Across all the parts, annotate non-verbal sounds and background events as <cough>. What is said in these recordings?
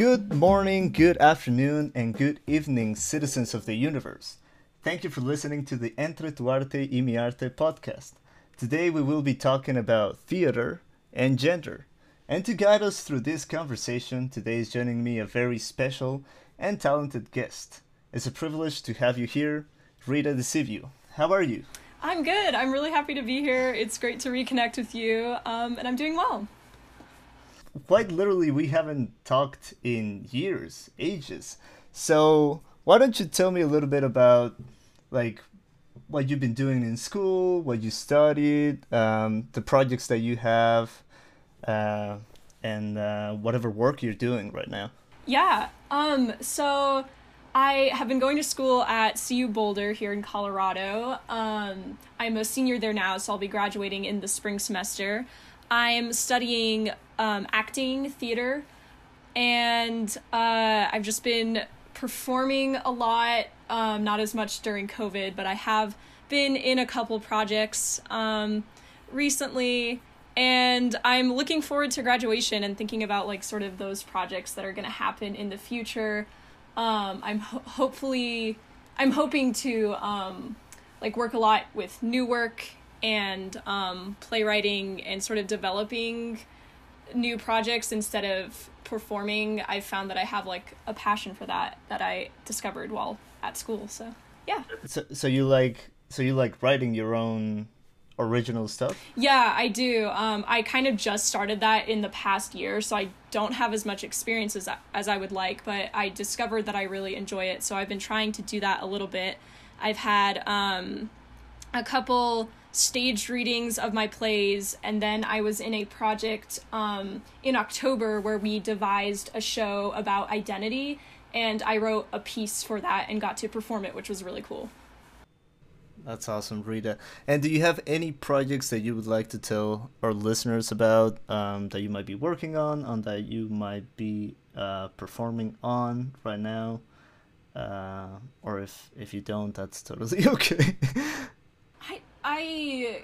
Good morning, good afternoon, and good evening, citizens of the universe. Thank you for listening to the Entre tu arte y mi arte podcast. Today we will be talking about theater and gender. And to guide us through this conversation, today is joining me a very special and talented guest. It's a privilege to have you here, Rita DeCivio. How are you? I'm good. I'm really happy to be here. It's great to reconnect with you, um, and I'm doing well. Quite literally, we haven't talked in years, ages. So, why don't you tell me a little bit about, like, what you've been doing in school, what you studied, um, the projects that you have, uh, and uh, whatever work you're doing right now? Yeah. Um. So I have been going to school at CU Boulder here in Colorado. Um, I'm a senior there now, so I'll be graduating in the spring semester. I'm studying um, acting, theater, and uh, I've just been performing a lot, um, not as much during COVID, but I have been in a couple projects um, recently. And I'm looking forward to graduation and thinking about like sort of those projects that are going to happen in the future um, I'm ho- hopefully I'm hoping to um, like work a lot with new work and um, playwriting and sort of developing new projects instead of performing. I've found that I have like a passion for that that I discovered while at school. So yeah. So, so you like so you like writing your own original stuff? Yeah, I do. Um, I kind of just started that in the past year, so I don't have as much experience as, as I would like, but I discovered that I really enjoy it, so I've been trying to do that a little bit. I've had um, a couple staged readings of my plays, and then I was in a project um, in October where we devised a show about identity, and I wrote a piece for that and got to perform it, which was really cool. That's awesome, Rita. And do you have any projects that you would like to tell our listeners about um, that you might be working on, on that you might be uh, performing on right now? Uh, or if if you don't, that's totally <laughs> okay. I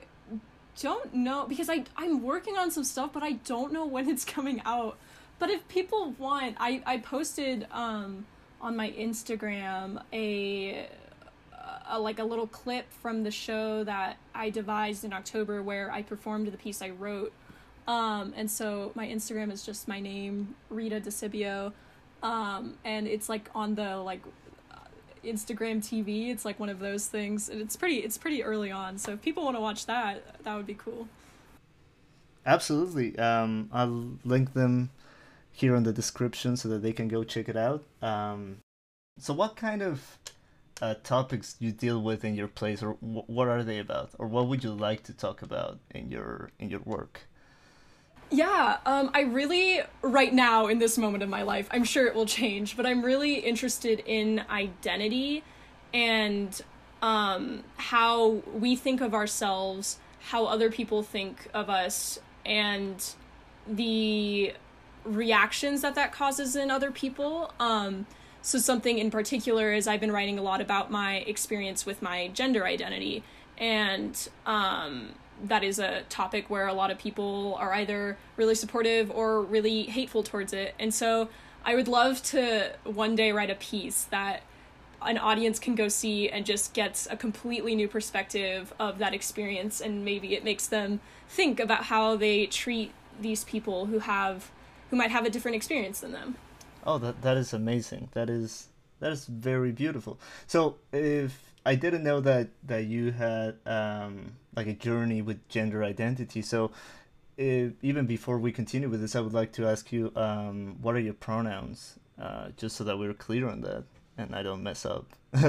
don't know because I I'm working on some stuff, but I don't know when it's coming out. But if people want, I I posted um on my Instagram a a, like a little clip from the show that I devised in October where I performed the piece I wrote. Um, and so my Instagram is just my name, Rita DeCivio. Um, and it's like on the like Instagram TV. It's like one of those things, and it's pretty. It's pretty early on. So if people want to watch that, that would be cool. Absolutely. Um, I'll link them here in the description so that they can go check it out. Um, so what kind of uh, topics you deal with in your plays, or what are they about, or what would you like to talk about in your in your work? Yeah, um, I really, right now in this moment of my life, I'm sure it will change, but I'm really interested in identity and um, how we think of ourselves, how other people think of us, and the reactions that that causes in other people. Um, so, something in particular is I've been writing a lot about my experience with my gender identity. And um, that is a topic where a lot of people are either really supportive or really hateful towards it. And so, I would love to one day write a piece that an audience can go see and just gets a completely new perspective of that experience and maybe it makes them think about how they treat these people who have who might have a different experience than them. Oh, that that is amazing. That is that is very beautiful. So if I didn't know that that you had um, like a journey with gender identity, so if, even before we continue with this, I would like to ask you, um, what are your pronouns, uh, just so that we're clear on that and I don't mess up. <laughs>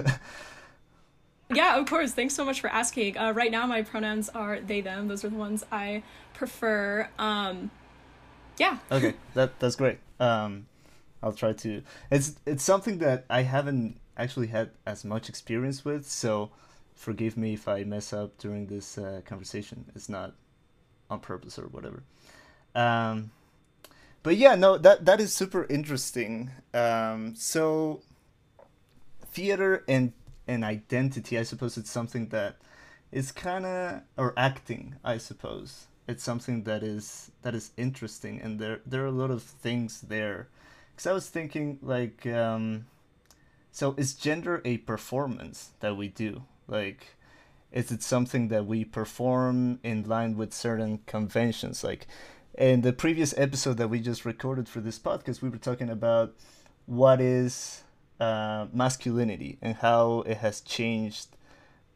yeah, of course. Thanks so much for asking. Uh, right now, my pronouns are they them. Those are the ones I prefer. Um, yeah. okay, that that's great. Um, I'll try to. It's it's something that I haven't actually had as much experience with, so forgive me if I mess up during this uh, conversation. It's not on purpose or whatever. Um, but yeah, no, that that is super interesting. Um, so theater and and identity, I suppose it's something that is kind of or acting, I suppose. It's something that is that is interesting, and there there are a lot of things there because I was thinking like, um, so is gender a performance that we do? Like, is it something that we perform in line with certain conventions? Like, in the previous episode that we just recorded for this podcast, we were talking about what is uh, masculinity and how it has changed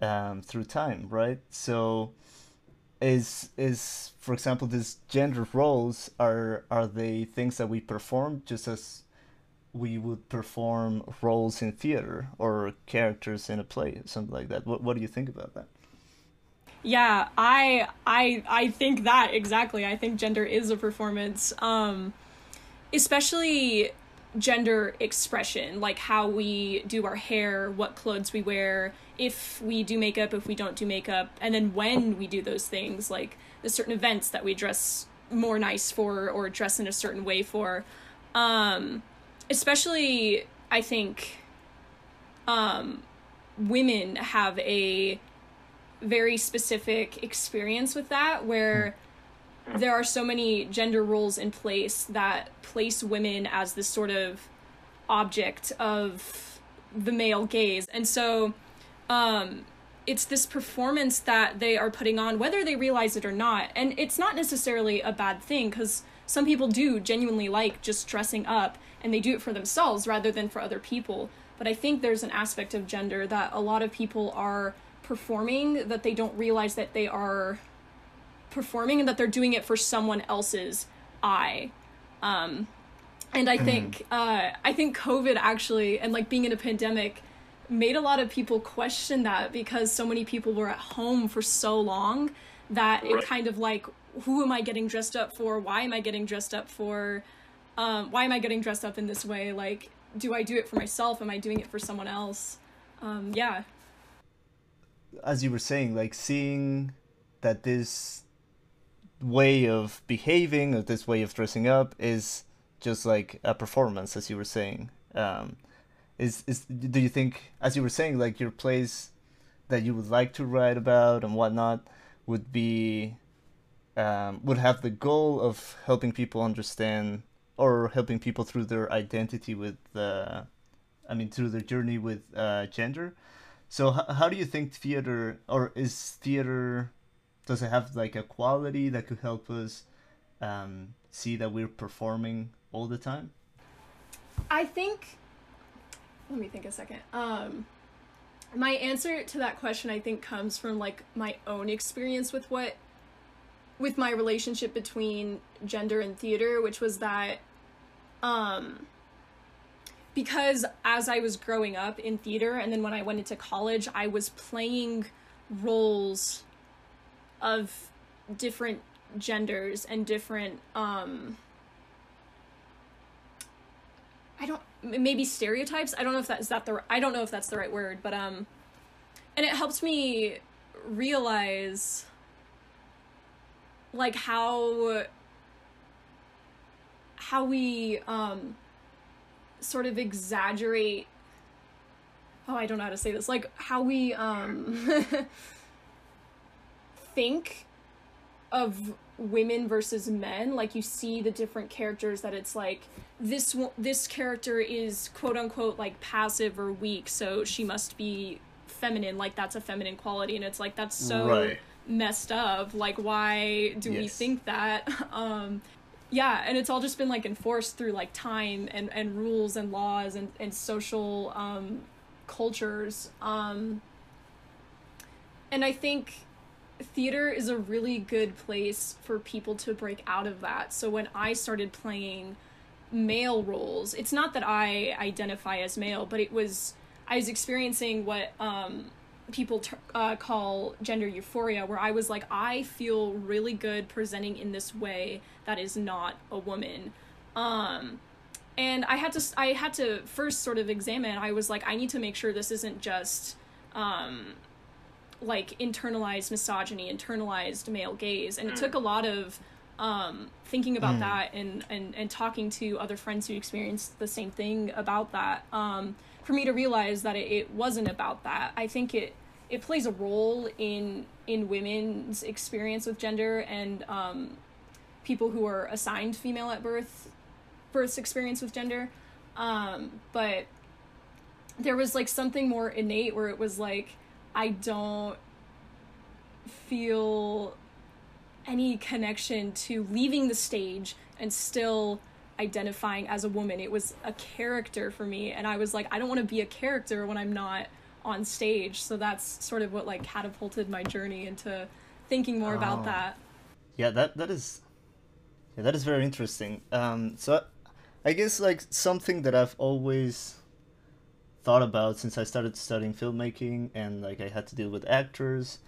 um, through time, right? So, is is for example, these gender roles are are they things that we perform just as we would perform roles in theater or characters in a play, something like that? What What do you think about that? Yeah, I I I think that exactly. I think gender is a performance. Um especially gender expression, like how we do our hair, what clothes we wear, if we do makeup, if we don't do makeup, and then when we do those things, like the certain events that we dress more nice for or dress in a certain way for. Um especially I think um women have a very specific experience with that where there are so many gender roles in place that place women as this sort of object of the male gaze. And so um it's this performance that they are putting on whether they realize it or not. And it's not necessarily a bad thing cuz some people do genuinely like just dressing up and they do it for themselves rather than for other people. But I think there's an aspect of gender that a lot of people are performing that they don't realize that they are performing and that they're doing it for someone else's eye. Um, and I think uh, I think COVID actually and like being in a pandemic made a lot of people question that because so many people were at home for so long that right. it kind of like who am I getting dressed up for? Why am I getting dressed up for? Um, why am I getting dressed up in this way? Like, do I do it for myself? Am I doing it for someone else? Um, yeah. As you were saying, like seeing that this way of behaving or this way of dressing up is just like a performance as you were saying um, is is do you think as you were saying like your plays that you would like to write about and whatnot would be um, would have the goal of helping people understand or helping people through their identity with uh, I mean through their journey with uh, gender so h- how do you think theater or is theater does it have like a quality that could help us um, see that we're performing all the time? I think. Let me think a second. Um, my answer to that question, I think, comes from like my own experience with what, with my relationship between gender and theater, which was that, um, because as I was growing up in theater, and then when I went into college, I was playing roles of different genders and different um I don't maybe stereotypes. I don't know if that is that the I don't know if that's the right word, but um and it helps me realize like how how we um sort of exaggerate oh I don't know how to say this like how we um <laughs> think of women versus men like you see the different characters that it's like this this character is quote unquote like passive or weak so she must be feminine like that's a feminine quality and it's like that's so right. messed up like why do yes. we think that <laughs> um yeah and it's all just been like enforced through like time and and rules and laws and and social um cultures um and i think theater is a really good place for people to break out of that. So when I started playing male roles, it's not that I identify as male, but it was I was experiencing what um, people t- uh, call gender euphoria, where I was like, I feel really good presenting in this way that is not a woman. Um, and I had to I had to first sort of examine. I was like, I need to make sure this isn't just um, like internalized misogyny, internalized male gaze, and it took a lot of um, thinking about mm. that and, and and talking to other friends who experienced the same thing about that um, for me to realize that it, it wasn't about that. I think it it plays a role in in women's experience with gender and um, people who are assigned female at birth birth's experience with gender. Um, but there was like something more innate where it was like I don't feel any connection to leaving the stage and still identifying as a woman. It was a character for me and I was like I don't want to be a character when I'm not on stage. So that's sort of what like catapulted my journey into thinking more oh. about that. Yeah, that that is yeah, that is very interesting. Um so I guess like something that I've always thought about since I started studying filmmaking and like I had to deal with actors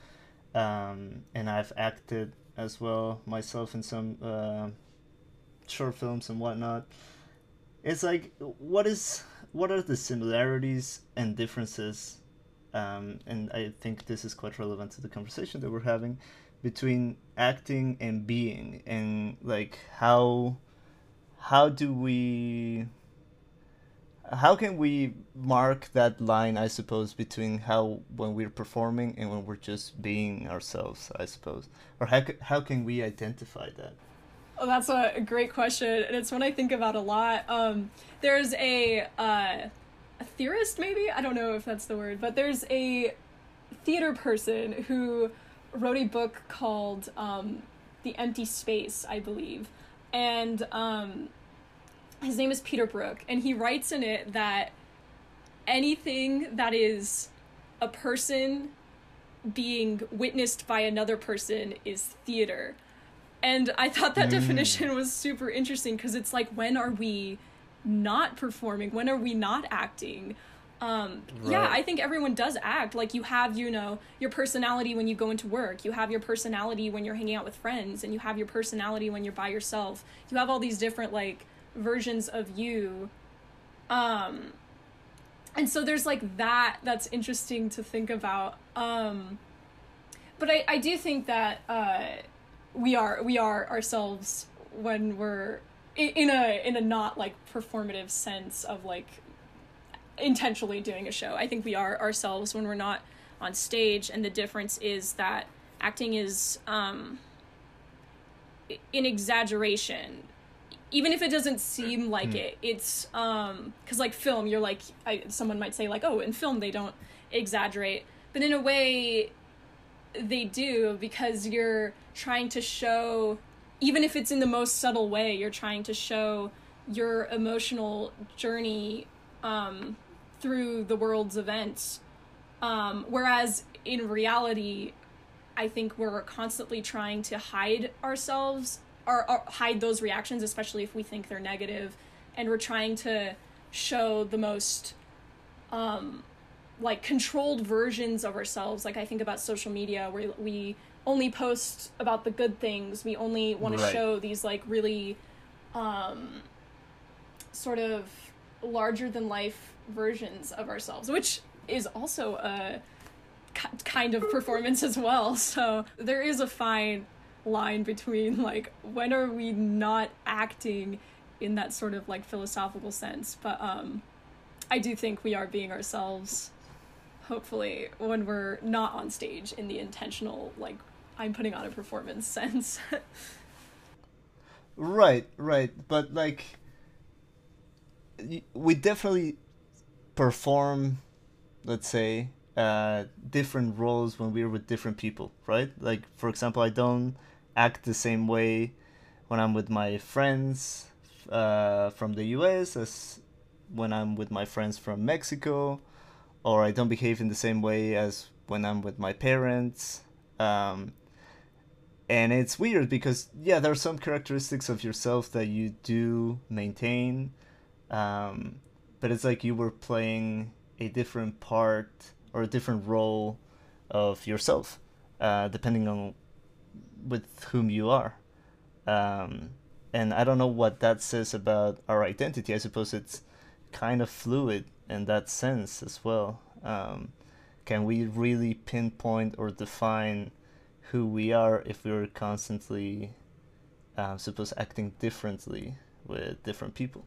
um, and I've acted as well myself in some uh, short films and whatnot. It's like what is what are the similarities and differences, um, and I think this is quite relevant to the conversation that we're having between acting and being, and like how how do we how can we mark that line i suppose between how when we're performing and when we're just being ourselves i suppose? Or how, how can we identify that? Oh that's a great question and it's one i think about a lot. Um, there's a uh, a theorist maybe i don't know if that's the word but there's a theater person who wrote a book called um, the empty space i believe and um, his name is Peter Brook, and he writes in it that anything that is a person being witnessed by another person is theater. And I thought that mm. definition was super interesting because it's like, when are we not performing? When are we not acting? Um, right. Yeah, I think everyone does act. Like, you have, you know, your personality when you go into work, you have your personality when you're hanging out with friends, and you have your personality when you're by yourself. You have all these different, like, versions of you um and so there's like that that's interesting to think about um but i i do think that uh we are we are ourselves when we're in a in a not like performative sense of like intentionally doing a show. I think we are ourselves when we're not on stage and the difference is that acting is um in exaggeration. Even if it doesn't seem like mm. it it's um because like film you're like I, someone might say like oh in film they don't exaggerate. But in a way they do because you're trying to show even if it's in the most subtle way you're trying to show your emotional journey um, through the world's events um, whereas in reality i think we're constantly trying to hide ourselves or, or hide those reactions, especially if we think they're negative, and we're trying to show the most um, like controlled versions of ourselves. Like I think about social media where we only post about the good things. We only want right. to show these like really um, sort of larger than life versions of ourselves, which is also a kind of performance as well. <laughs> So there is a fine line between like when are we not acting in that sort of like philosophical sense but um i do think we are being ourselves hopefully when we're not on stage in the intentional like i'm putting on a performance sense right right but like we definitely perform let's say uh different roles when we're with different people right like for example i don't act the same way when I'm with my friends uh, from the US as when I'm with my friends from Mexico, or I don't behave in the same way as when I'm with my parents. Um, and it's weird because, yeah, there are some characteristics of yourself that you do maintain, um, but it's like you were playing a different part or a different role of yourself, uh, depending on with whom you are. Um, and I don't know what that says about our identity. I suppose it's kind of fluid in that sense as well. Um, can we really pinpoint or define who we are if we're constantly, uh, suppose, acting differently with different people?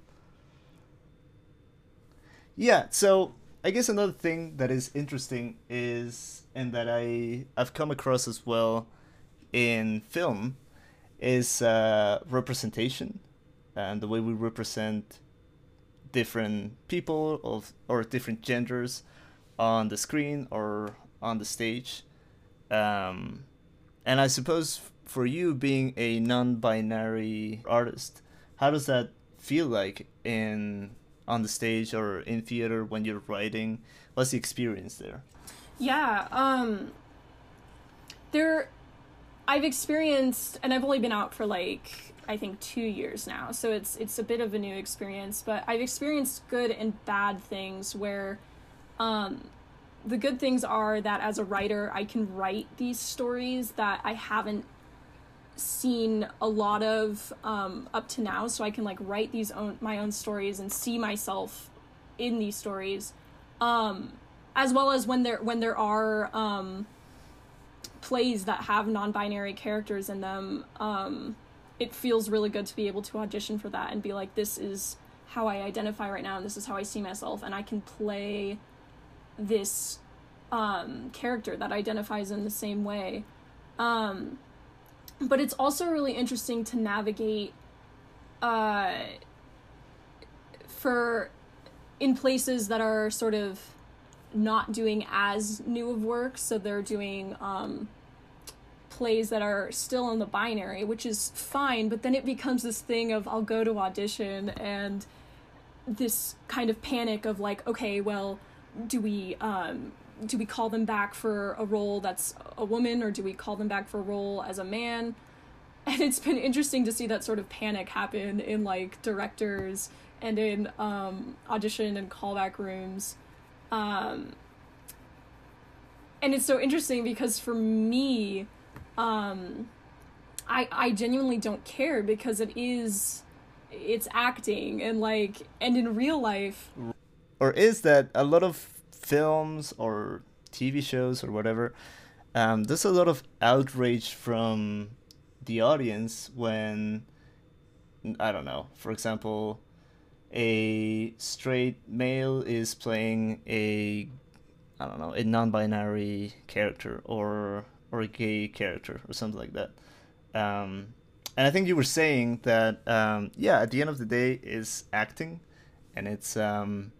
Yeah, so I guess another thing that is interesting is, and that I I've come across as well, in film is uh, representation and the way we represent different people of or different genders on the screen or on the stage. Um, and I suppose for you being a non-binary artist, how does that feel like in on the stage or in theater when you're writing? What's the experience there? Yeah, um there I've experienced and I've only been out for like I think 2 years now. So it's it's a bit of a new experience, but I've experienced good and bad things where um the good things are that as a writer I can write these stories that I haven't seen a lot of um, up to now. So i can like write these own my own stories and see myself in these stories um, as well as when there when there are um, plays that have non-binary characters in them um, it feels really good to be able to audition for that and be like this is how i identify right now and this is how i see myself and i can play this um, character that identifies in the same way. Um, but it's also really interesting to navigate uh, for in places that are sort of not doing as new of work. So they're doing um, plays that are still in the binary which is fine but then it becomes this thing of i'll go to audition and this kind of panic of like okay well do we um, do we call them back for a role that's a woman or do we call them back for a role as a man? <laughs> And it's been interesting to see that sort of panic happen in like directors and in um, audition and callback rooms. Um, and it's so interesting because for me um, I, I genuinely don't care because it is it's acting and like and in real life or is that a lot of films or TV shows or whatever, um, there's a lot of outrage from the audience when I don't know, for example, a straight male is playing a I don't know, a non-binary character or or a gay character or something like that. Um, and I think you were saying that um, yeah, at the end of the day, is acting, and it's um,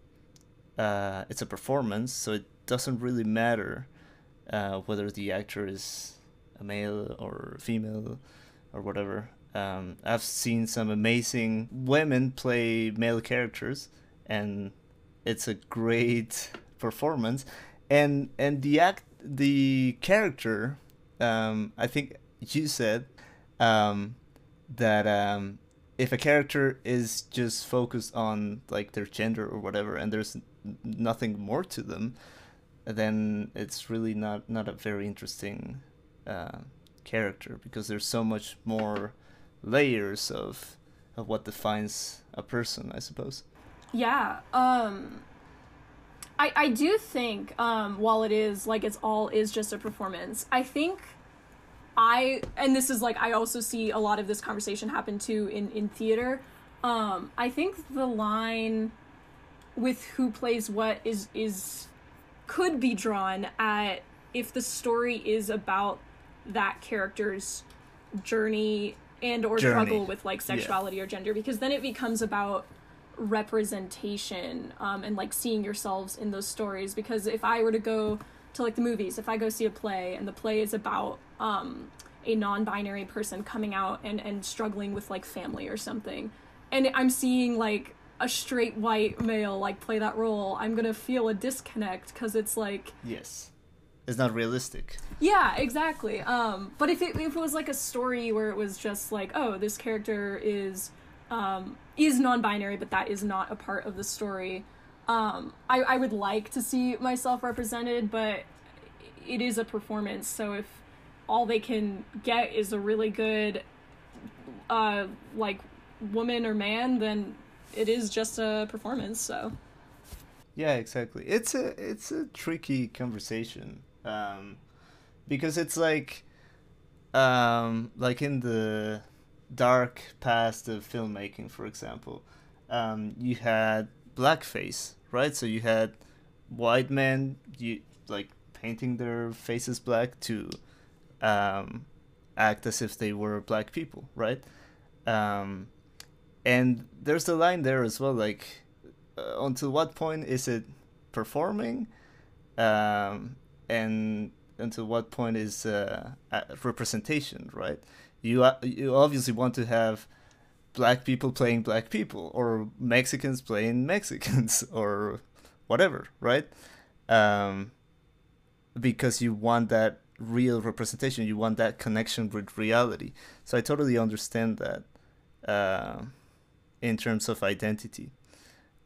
uh, it's a performance, so it doesn't really matter uh, whether the actor is a male or female or whatever. Um, I've seen some amazing women play male characters, and it's a great <laughs> performance. And and the act, the character, um, I think you said um, that um, if a character is just focused on like their gender or whatever, and there's nothing more to them, then it's really not not a very interesting uh, character because there's so much more layers of of what defines a person, I suppose. Yeah. Um I I do think um while it is like it's all is just a performance, I think I and this is like I also see a lot of this conversation happen too in in theater. Um I think the line with who plays what is is could be drawn at if the story is about that character's journey and or journey. struggle with like sexuality yeah. or gender because then it becomes about representation um, and like seeing yourselves in those stories because if i were to go to like the movies if i go see a play and the play is about um, a non-binary person coming out and and struggling with like family or something and i'm seeing like a straight white male like play that role, I'm gonna feel a disconnect because it's like yes, it's not realistic. Yeah, exactly. Um, but if it if it was like a story where it was just like, oh, this character is um, is non-binary, but that is not a part of the story. Um, I I would like to see myself represented, but it is a performance. So if all they can get is a really good uh like woman or man, then it is just a performance. So. Yeah, exactly. It's a it's a tricky conversation, um, because it's like, um, like in the dark past of filmmaking, for example, um, you had blackface, right? So you had white men, you like painting their faces black to um, act as if they were black people, right? Um, and there's the line there as well like uh, until what point is it performing? Um, and until what point is uh, representation right? You you obviously want to have black people playing black people or mexicans playing mexicans <laughs> or whatever right? Um, because you want that real representation you want that connection with reality. So i totally understand that. Uh, in terms of identity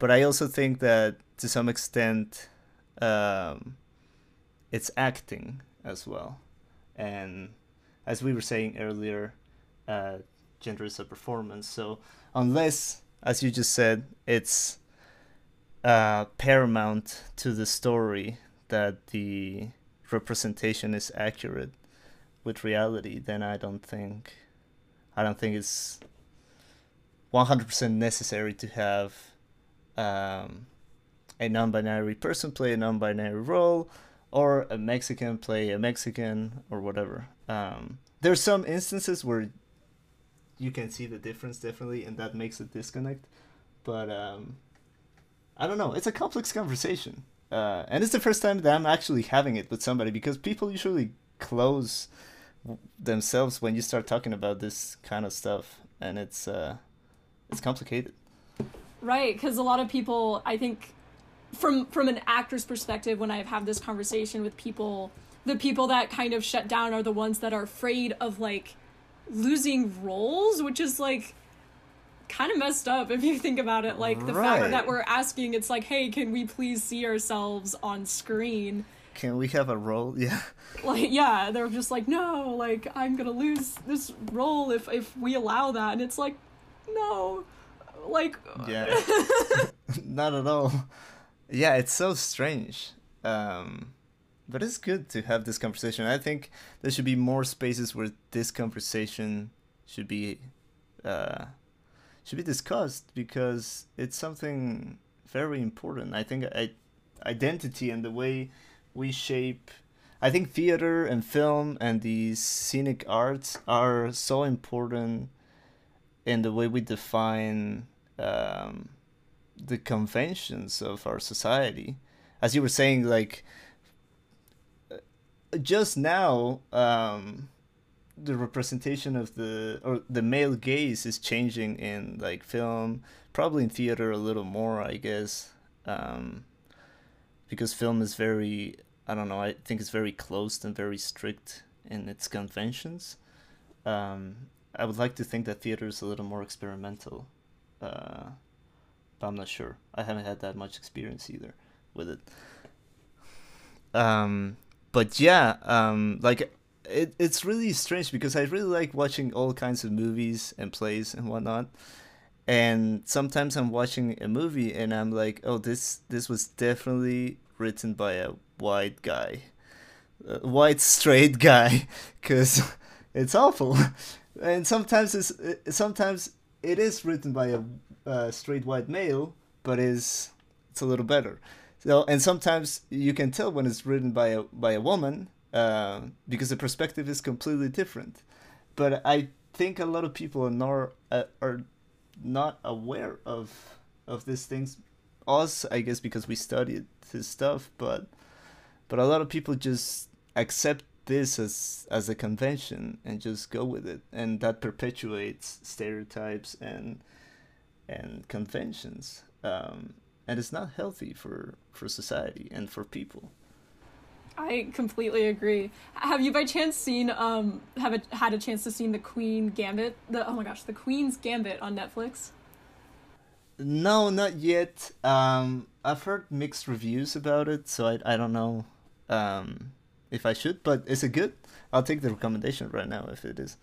but I also think that to some extent um, it's acting as well. And as we were saying earlier, uh, gender is a performance. So unless, as you just said, it's uh, paramount to the story that the representation is accurate with reality, then I don't think I don't think it's 100% necessary to have um, a non-binary person play a non-binary role or a mexican play a mexican or whatever. Um, there's some instances where you can see the difference definitely and that makes a disconnect but um, i don't know. It's a complex conversation uh, and it's the first time that i'm actually having it with somebody because people usually close themselves when you start talking about this kind of stuff and it's uh, it's complicated Right, because a lot of people, I think, from from an actor's perspective, when I've had this conversation with people, the people that kind of shut down are the ones that are afraid of like losing roles, which is like kind of messed up if you think about it. Like the right. fact that we're asking, it's like, hey, can we please see ourselves on screen? Can we have a role? <laughs> Yeah. Like yeah, they're just like, no, like I'm gonna lose this role if if we allow that, and it's like, no like yeah, <laughs> <laughs> not at all. Yeah, it's so strange. Um, but it's good to have this conversation. I think there should be more spaces where this conversation should be uh, should be discussed because it's something very important. I think I, identity and the way we shape. I think theater and film and the scenic arts are so important in the way we define um, the conventions of our society. As you were saying, like just now, um, the representation of the or the male gaze is changing in like film, probably in theater a little more, I guess, um, because film is very I don't know. I think it's very closed and very strict in its conventions. Um, I would like to think that theater is a little more experimental uh, but I'm not sure. I haven't had that much experience either with it. Um, but yeah, um, like it, it's really strange because I really like watching all kinds of movies and plays and whatnot. And sometimes I'm watching a movie and I'm like, oh, this this was definitely written by a white guy, a white straight guy, <laughs> because <laughs> it's awful. And sometimes it's sometimes it is written by a straight white male, but is it's a little better. So and sometimes you can tell when it's written by a by a woman uh, because the perspective is completely different. But I think a lot of people are not uh, are not aware of of these things. Us, I guess, because we studied his stuff, but but a lot of people just accept this as as a convention and just go with it. And that perpetuates stereotypes and and conventions. Um, and it's not healthy for for society and for people. I completely agree. Have you by chance seen um have a, had a chance to see the queen gambit? The oh my gosh the queen's gambit on netflix? No not yet. Um i've heard mixed reviews about it so i, I don't know. Um if I should, but is it good? I'll take the recommendation right now if it is.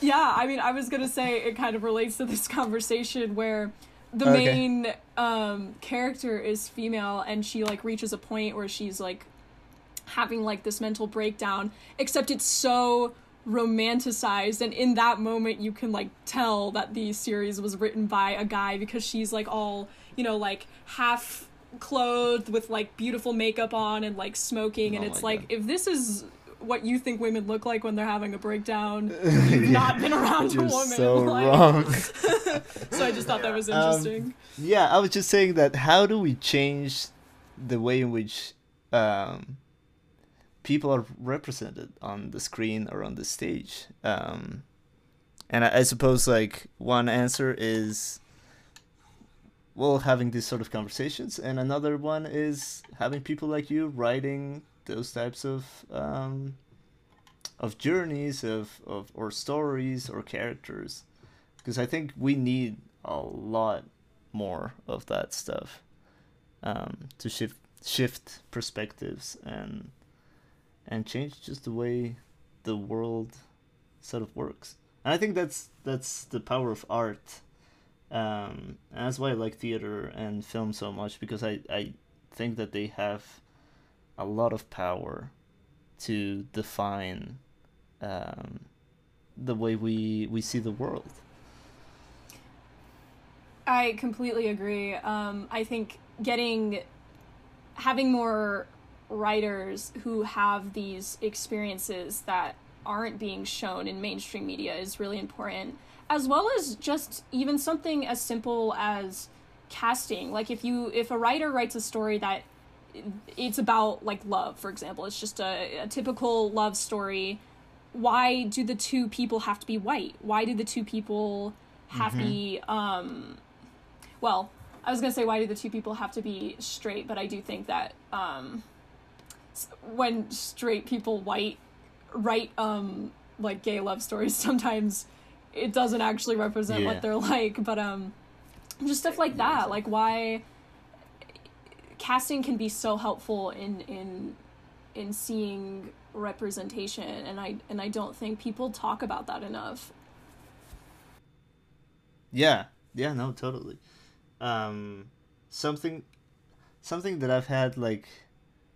Yeah, I mean, I was gonna say it kind of relates to this <laughs> conversation where the okay. main um, character is female and she like reaches a point where she's like having like this mental breakdown, except it's so romanticized and in that moment you can like tell that the series was written by a guy because she's like all you know like half clothed with like beautiful makeup on and like smoking and oh it's like God. if this is what you think women look like when they're having a breakdown. <laughs> You've yeah. not been around You're a woman. So <laughs> like... wrong. <laughs> so I just thought that was um, interesting. Um, yeah, I was just saying that how do we change the way in which um, people are represented on the screen or on the stage? Um, and I, I suppose like one answer is well having these sort of conversations. And another one is having people like you writing those types of um, of journeys of, of or stories or characters. Because i think we need a lot more of that stuff um, to shift shift perspectives and and change just the way the world sort of works. And i think that's that's the power of art um, that's why I like theater and film so much because I, I think that they have a lot of power to define um, the way we we see the world. I completely agree. Um, I think getting having more writers who have these experiences that aren't being shown in mainstream media is really important as well as just even something as simple as casting. Like if you if a writer writes a story that it's about like love for example it's just a, a typical love story why do the two people have to be white? Why do the two people have mm-hmm. to be um well i was gonna say why do the two people have to be straight? But i do think that um when straight people white write um like gay love stories <laughs> sometimes it doesn't actually represent yeah. what they're <laughs> like but um just stuff like that like why casting can be so helpful in in in seeing representation and i and i don't think people talk about that enough. Yeah. Yeah no totally. Um something something that i've had like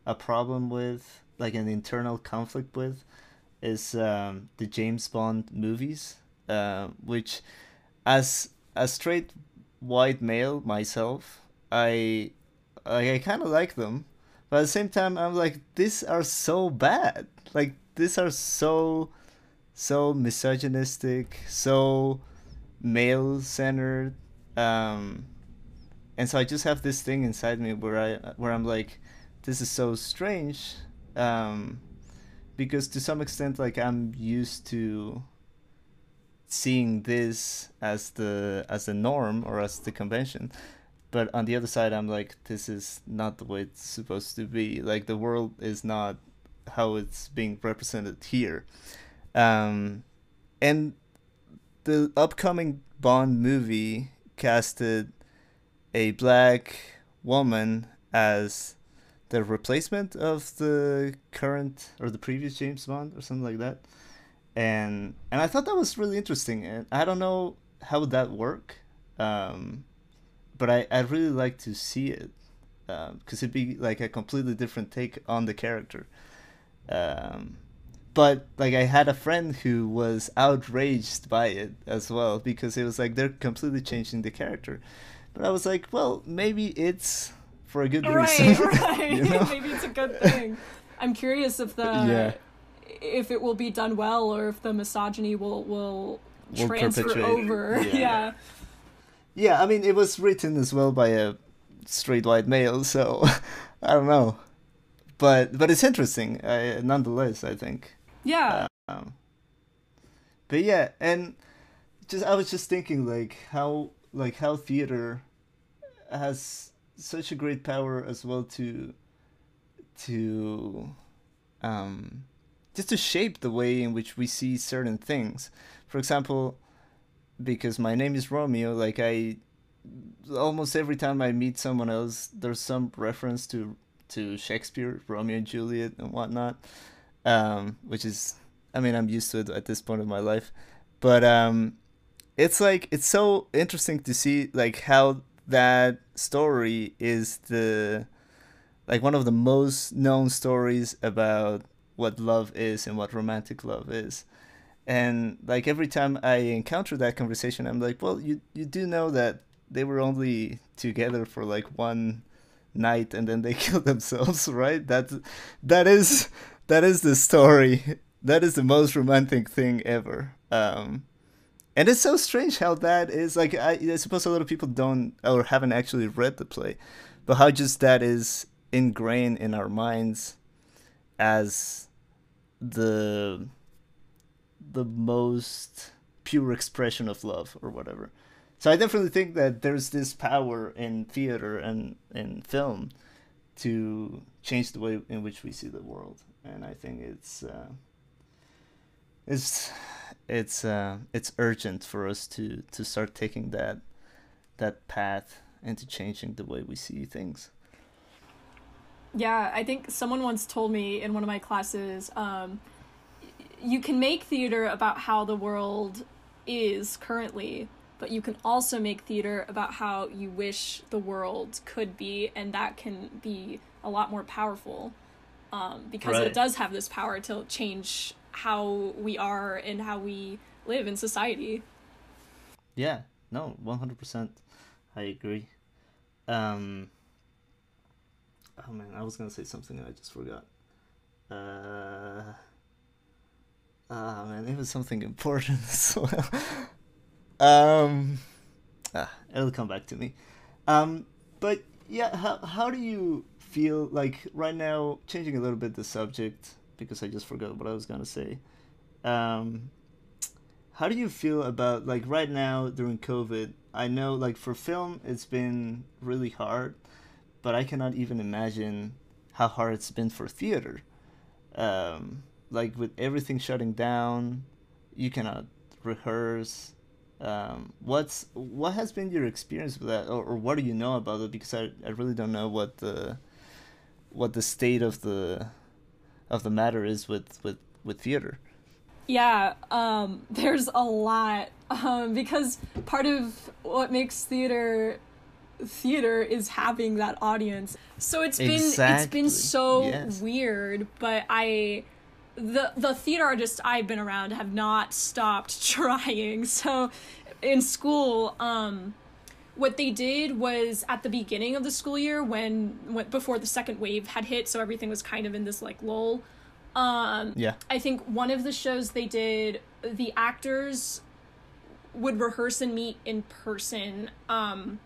a problem with like an internal conflict with is um the james bond movies uh, which as a straight white male myself, I I, I kind of like them, but at the same time I'm like these are so bad. Like these are so so misogynistic, so male centered. Um, and so I just have this thing inside me where I where I'm like, this is so strange, um, because to some extent like I'm used to seeing this as the as the norm or as the convention but on the other side i'm like this is not the way it's supposed to be. Like the world is not how it's being represented here. Um and the upcoming bond movie casted a black woman as the replacement of the current or the previous james bond or something like that and and I thought that was really interesting. And I don't know how would that work, um, but I I really like to see it because um, it'd be like a completely different take on the character. Um, but like I had a friend who was outraged by it as well because it was like they're completely changing the character. But I was like, well, maybe it's for a good right, reason. <laughs> Right, you know? <laughs> maybe it's a good thing. I'm curious if the <laughs> yeah if it will be done well or if the misogyny will will, will transfer perpetuate. over. Yeah. yeah. Yeah, I mean it was written as well by a straight white male, so <laughs> I don't know. But but it's interesting, uh, nonetheless. I think. Yeah. Um, but yeah, and just I was just thinking like how like how theater has such a great power as well to to um just to shape the way in which we see certain things. For example, because my name is Romeo, like I almost every time I meet someone else, there's some reference to to Shakespeare, Romeo and Juliet, and whatnot, um, which is, I mean, I'm used to it at this point of my life, but um, it's like it's so interesting to see like how that story is the like one of the most known stories about what love is and what romantic love is and like every time i encounter that conversation i'm like well you you do know that they were only together for like one night and then they <laughs> killed themselves right that that is that is the story. That is the most romantic thing ever. Um, and it's so strange how that is. Like I, I suppose a lot of people don't or haven't actually read the play, but how just that is ingrained in our minds as the the most pure expression of love or whatever. So I definitely think that there's this power in theater and in film to change the way in which we see the world, and I think it's uh, it's it's uh, it's urgent for us to to start taking that that path into changing the way we see things. Yeah, I think someone once told me in one of my classes, um, you can make theater about how the world is currently, but you can also make theater about how you wish the world could be, and that can be a lot more powerful um, because right. it does have this power to change how we are and how we live in society. Yeah, no, 100%. I agree. Um, oh man, I was gonna say something and I just forgot. Uh, ah man, it was something important <laughs> as well. um, ah, it'll come back to me. Um, but yeah, how how do you feel like right now? Changing a little bit the subject because I just forgot what I was gonna say. Um, how do you feel about like right now during COVID? I know like for film it's been really hard, but I cannot even imagine how hard it's been for theater. Um, like with everything shutting down, you cannot rehearse. Um, what's what has been your experience with that, or, or what do you know about it? Because I, I really don't know what the what the state of the of the matter is with with with theater. Yeah, um, <laughs> there's a lot <laughs> um, because part of what makes theater theater is having that audience. So it's been it's been so yes. weird, but I the the theater artists I've been around have not stopped <laughs> trying. So in school, um, what they did was at the beginning of the school year when, when before the second wave had hit, so everything was kind of in this like lull um, yeah. I think one of the shows they did, the actors would rehearse and meet in person. Um,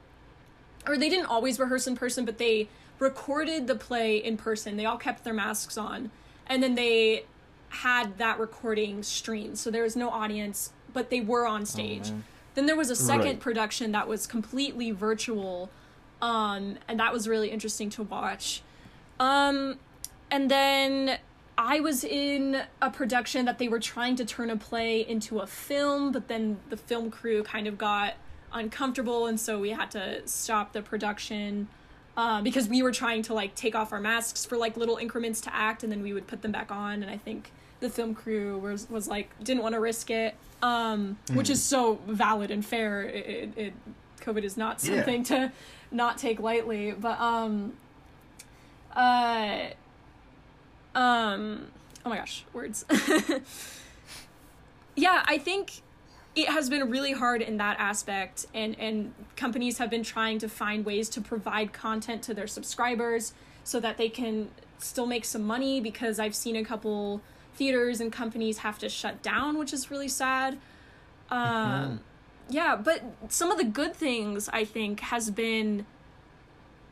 or they didn't always rehearse in person, but they recorded the play in person. They all kept their masks on. And then they had that recording streamed. So there was no audience, but they were on stage. Oh, then there was a second right. production that was completely virtual. Um, and that was really interesting to watch. Um, and then I was in a production that they were trying to turn a play into a film, but then the film crew kind of got uncomfortable, and so we had to stop the production uh, because we were trying to like take off our masks for like little increments to act, and then we would put them back on. And I think the film crew was was like didn't want to risk it, um, mm. which is so valid and fair. It, it, it COVID is not something yeah. to not take lightly, but um, uh um, oh my gosh, words. <laughs> yeah, I think it has been really hard in that aspect and and companies have been trying to find ways to provide content to their subscribers so that they can still make some money because I've seen a couple theaters and companies have to shut down, which is really sad. Um, mm-hmm. yeah, but some of the good things I think has been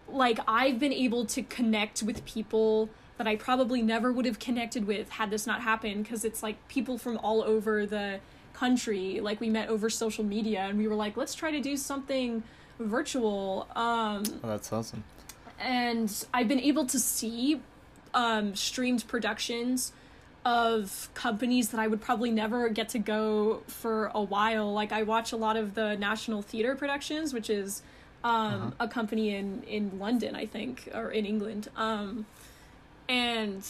like I've been able to connect with people that I probably never would have connected with had this not happened because it's like people from all over the country like we met over social media and we were like let's try to do something virtual. Um oh, that's awesome. and I've been able to see um streamed productions of companies that I would probably never get to go for a while. Like I watch a lot of the National Theatre Productions which is um uh-huh. a company in in London I think or in England. Um and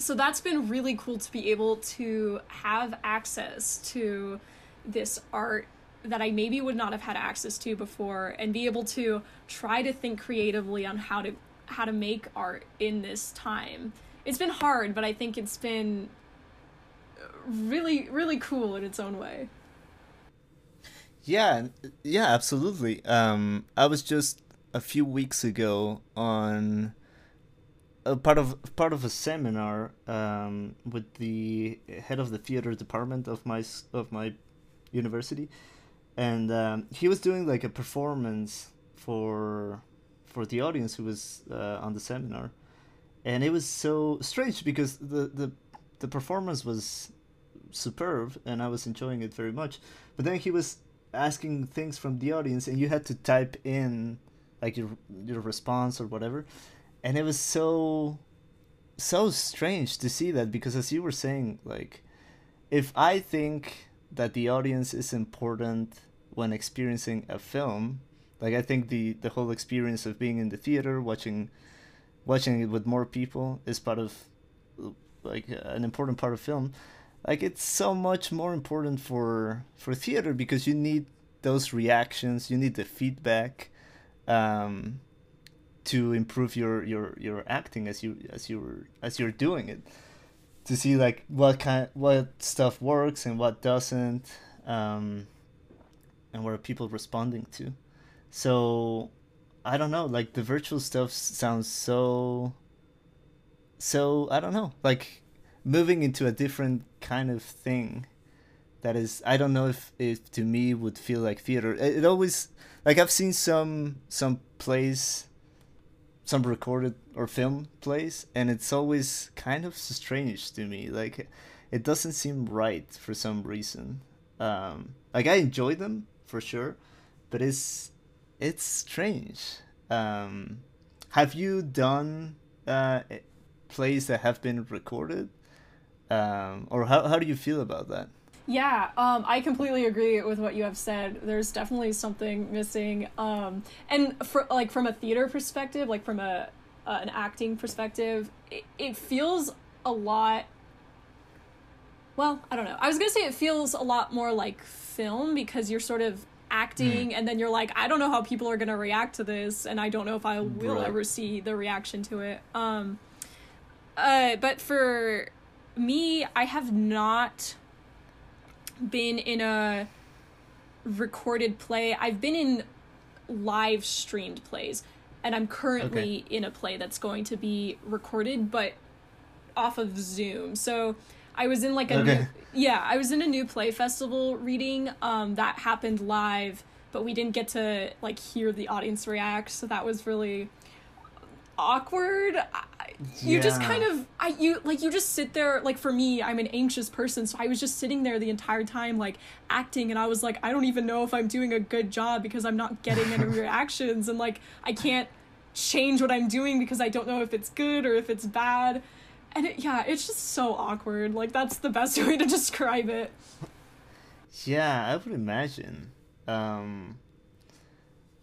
so that's been really cool to be able to have access to this art that I maybe would not have had access to before and be able to try to think creatively on how to how to make art in this time. It's been hard, but I think it's been really really cool in its own way. Yeah, yeah, absolutely. Um I was just a few weeks ago on a part of part of a seminar um, with the head of the theater department of my of my university, and um, he was doing like a performance for for the audience who was uh, on the seminar, and it was so strange because the the the performance was superb and I was enjoying it very much, but then he was asking things from the audience and you had to type in like your your response or whatever and it was so so strange to see that because as you were saying like if i think that the audience is important when experiencing a film like i think the the whole experience of being in the theater watching watching it with more people is part of like an important part of film like it's so much more important for for theater because you need those reactions you need the feedback um, to improve your your your acting as you as you as you're doing it. To see like what kind what stuff works and what doesn't um, and what are people responding to. So i don't know like the virtual stuff sounds so so i don't know like moving into a different kind of thing that is i don't know if it to me would feel like theater. It, it always like i've seen some some plays some recorded or film plays and it's always kind of strange to me. Like it doesn't seem right for some reason. Um like i enjoy them for sure but it's it's strange. Um have you done uh plays that have been recorded? Um, or how, how do you feel about that yeah, um, I completely agree with what you have said. There's definitely something missing, um, and for like from a theater perspective, like from a uh, an acting perspective, it, it feels a lot. Well, I don't know. I was gonna say it feels a lot more like film because you're sort of acting, mm. and then you're like, I don't know how people are gonna react to this, and I don't know if I will right. ever see the reaction to it. Um, uh, but for me, I have not been in a recorded play. I've been in live streamed plays, and I'm currently okay. in a play that's going to be recorded, but off of Zoom. So I was in like a okay. new, yeah, I was in a new play festival reading um, that happened live, but we didn't get to like hear the audience react. So that was really awkward. I, you yeah. just kind of I you like you just sit there like for me I'm an anxious person so I was just sitting there the entire time like acting and I was like I don't even know if I'm doing a good job because I'm not getting any <laughs> reactions and like I can't change what I'm doing because I don't know if it's good or if it's bad. And it, yeah it's just so awkward. Like that's the best <laughs> way to describe it. Yeah I would imagine. Um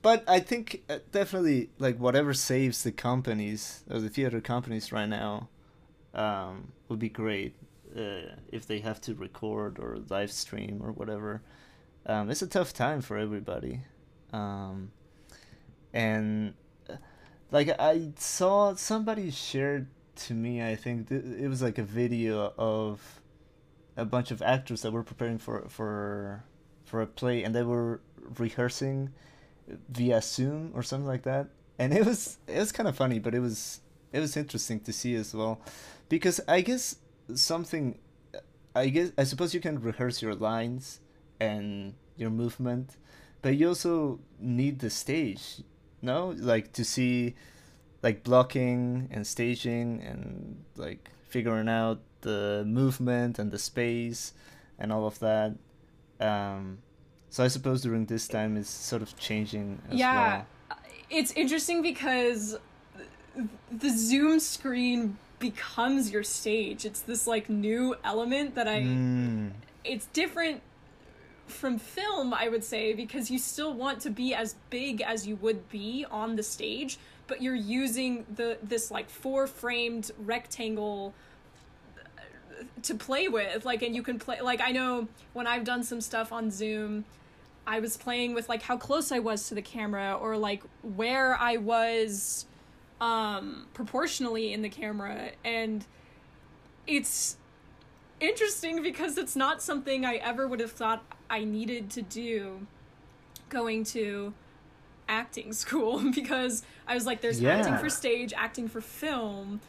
but I think uh, definitely like whatever saves the companies or the theater companies right now um, would be great uh, if they have to record or live stream or whatever. Um, it's a tough time for everybody, um, and uh, like I saw somebody shared to me. I think th- it was like a video of a bunch of actors that were preparing for for for a play, and they were rehearsing via Zoom or something like that, and it was it was kind of funny, but it was it was interesting to see as well, because I guess something, I guess I suppose you can rehearse your lines and your movement, but you also need the stage, no, like to see, like blocking and staging and like figuring out the movement and the space and all of that. Um, so I suppose during this time is sort of changing as yeah, well. It's interesting because the Zoom screen becomes your stage. It's this like new element that I mm. it's different from film, I would say, because you still want to be as big as you would be on the stage, but you're using the this like four framed rectangle to play with like and you can play like i know when i've done some stuff on zoom i was playing with like how close i was to the camera or like where i was um proportionally in the camera and it's interesting because it's not something i ever would have thought i needed to do going to acting <laughs> school because I was like, there's Yeah. acting for stage, acting for film.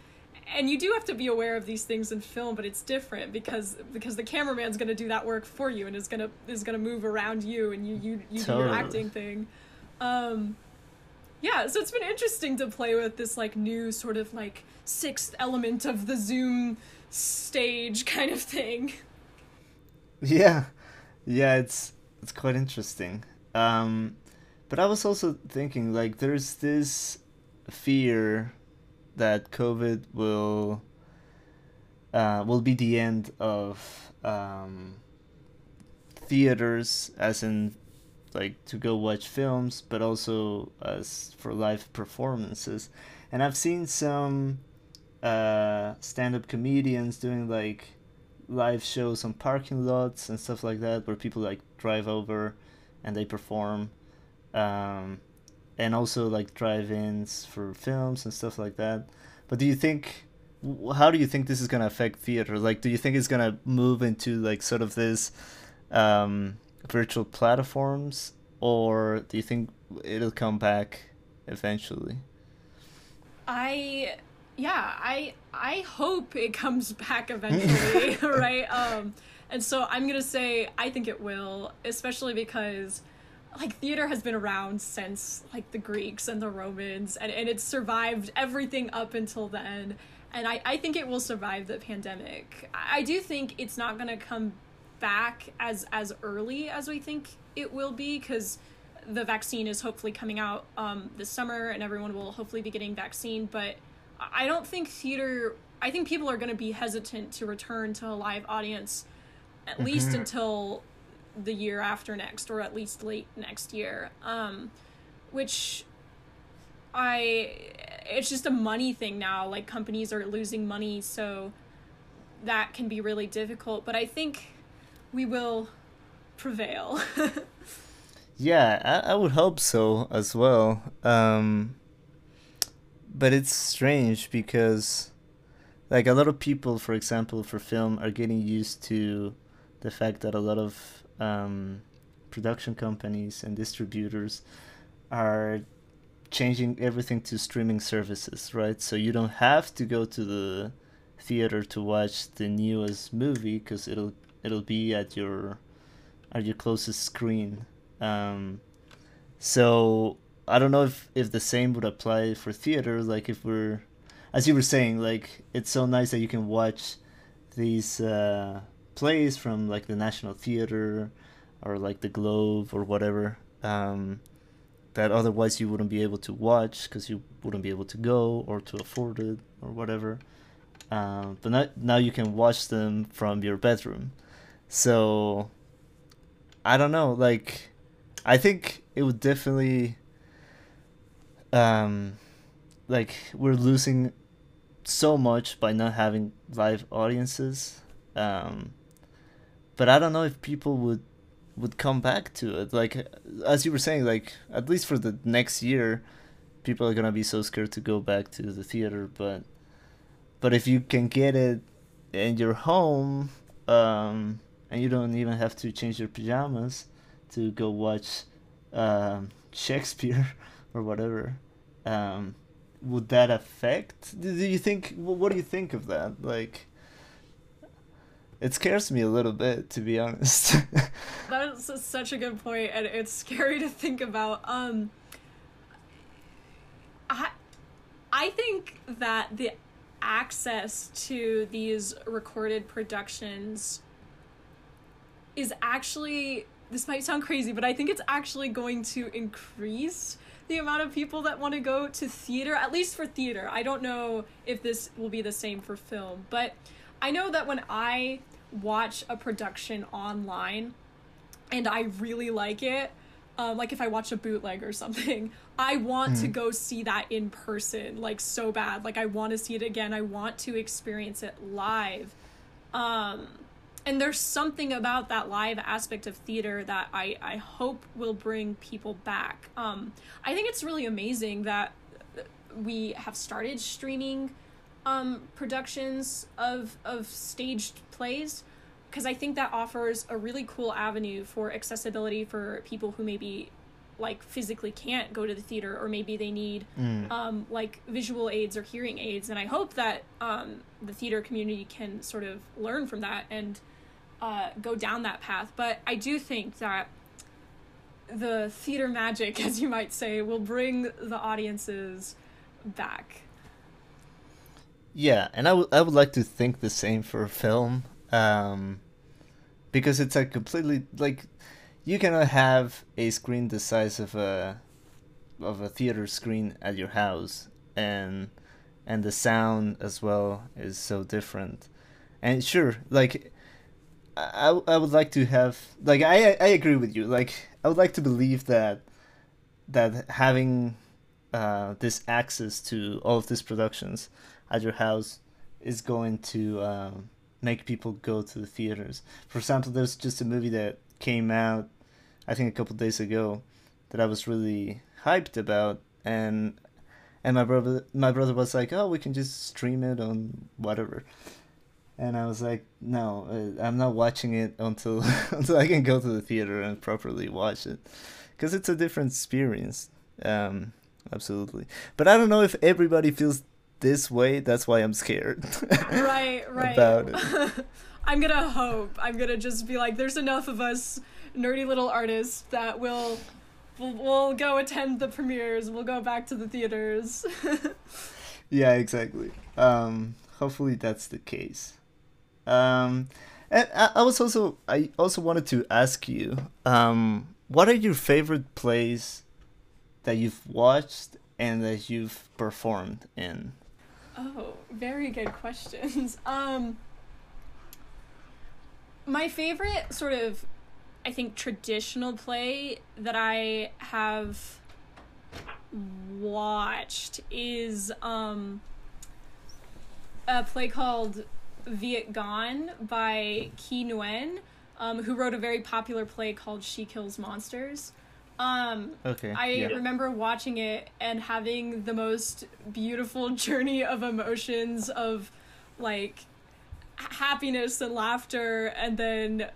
And you do have to be aware of these things in film, but it's different because because the cameraman's gonna do that work for you and is gonna is gonna move around you and you you, you do your acting thing. Um yeah, so it's been interesting to play with this like new sort of like sixth element of the Zoom stage <laughs> kind of thing. Yeah, yeah, it's it's quite interesting. Um, but I was also thinking like there's this fear that COVID will uh, will be the end of um, theaters, as in like to go watch films, but also as for live performances. And I've seen some uh, stand-up comedians doing like live shows on parking lots and stuff like that, where people like drive over and they perform, um, and also like drive-ins for films and stuff like that. But do you think? How do you think this is gonna affect theater? Like, do you think it's gonna move into like sort of this um, virtual platforms, or do you think it'll come back eventually? I yeah, I I hope it comes <laughs> back eventually, <laughs> right? Um and so I'm going to say I think it will, especially because like theater has been around since like the Greeks and the Romans and, and it's survived everything up until then. And I, I think it will survive the pandemic. I do think it's not gonna come back as as early as we think it will be because the vaccine is hopefully coming out um, this summer and everyone will hopefully be getting vaccine but i don't think theater i think people are going to be hesitant to return to a live audience at least until the year after next or at least late next year. Um, which i it's just a money thing now. Like companies are losing money so that can be really difficult but i think we will prevail. <laughs> Yeah, I, I would hope so as well. Um, but it's strange because, like, a lot of people, for example, for film, are getting used to the fact that a lot of um, production companies and distributors are changing everything to streaming services, right? So you don't have to go to the theater to watch the newest movie because it'll it'll be at your at your closest screen. Um, so I don't know if if the same would apply for theater. Like if we're, as you were saying, like it's so nice that you can watch these uh, plays from like the National Theater or like the Globe or whatever. Um, that otherwise you wouldn't be able to watch because you wouldn't be able to go or to afford it or whatever. Um, but now, now you can watch them from your bedroom. So I don't know. Like, I think it would definitely. Um, like we're losing so much by not having live audiences. Um, but I don't know if people would would come back to it. Like as you were saying, like at least for the next year, people are gonna be so scared to go back to the theater. But but if you can get it in your home, um, and you don't even have to change your pajamas to go watch um, <laughs> Shakespeare or whatever, um, would that affect? Do do you think? What do you think of that? Like, it scares me a little bit, to be honest. <laughs> That is such a good point, and it's scary to think about. Um, I, I think that the access to these recorded productions is actually this might sound crazy, but I think it's actually going to increase the amount of people that want to go to theater, at least for theater. I don't know if this will be the same for film, but I know that when I watch a production online and I really like it, um, like if I watch a bootleg or something, <laughs> I want to go see that in person, like so bad. Like I want to see it again. I want to experience it live. Um, and there's something about that live aspect of theater that I, I hope will bring people back. Um, I think it's really amazing that we have started streaming um, productions of of staged plays because I think that offers a really cool avenue for accessibility for people who maybe like physically can't go to the theater or maybe they need Mm. um, like visual aids or hearing aids and i hope that um, the theater community can sort of learn from that and uh, go down that path but i do think that the theater magic <laughs> as you might say will bring the audiences back Yeah, and I would I would like to think the same for a film, um, because it's a completely like you cannot have a screen the size of a of a theater screen at your house, and and the sound as well is so different. And sure, like I, I would like to have like I I agree with you. Like I would like to believe that that having uh, this access to all of these productions at your house is going to um, make people go to the theaters. For example, there's just a movie that came out, I think a couple days ago, that I was really hyped about, and and my brother my brother was like, "Oh, we can just stream it on whatever," and I was like, "No, uh, I'm not watching it until <laughs> until I can go to the theater and properly watch it, because it's a different experience." Um, absolutely, but I don't know if everybody feels this way. That's why I'm scared. right <laughs> right About it. <laughs> i'm gonna hope i'm gonna just be like there's enough of us nerdy little artists that will we'll, we'll go attend the premieres we'll go back to the theaters <laughs> yeah, exactly. Um, hopefully that's the case. Um, and I, I was also I also wanted to ask you, um, what are your favorite plays that you've watched and that you've performed in? Oh, very good questions. <laughs> Um my favorite sort of I think traditional play that I have watched is um a play called Vietgone by Qui Nguyen, um, who wrote a very popular play called She Kills Monsters. Um, Okay. I yeah. remember watching it and having the most beautiful <laughs> journey of emotions of like happiness and laughter and then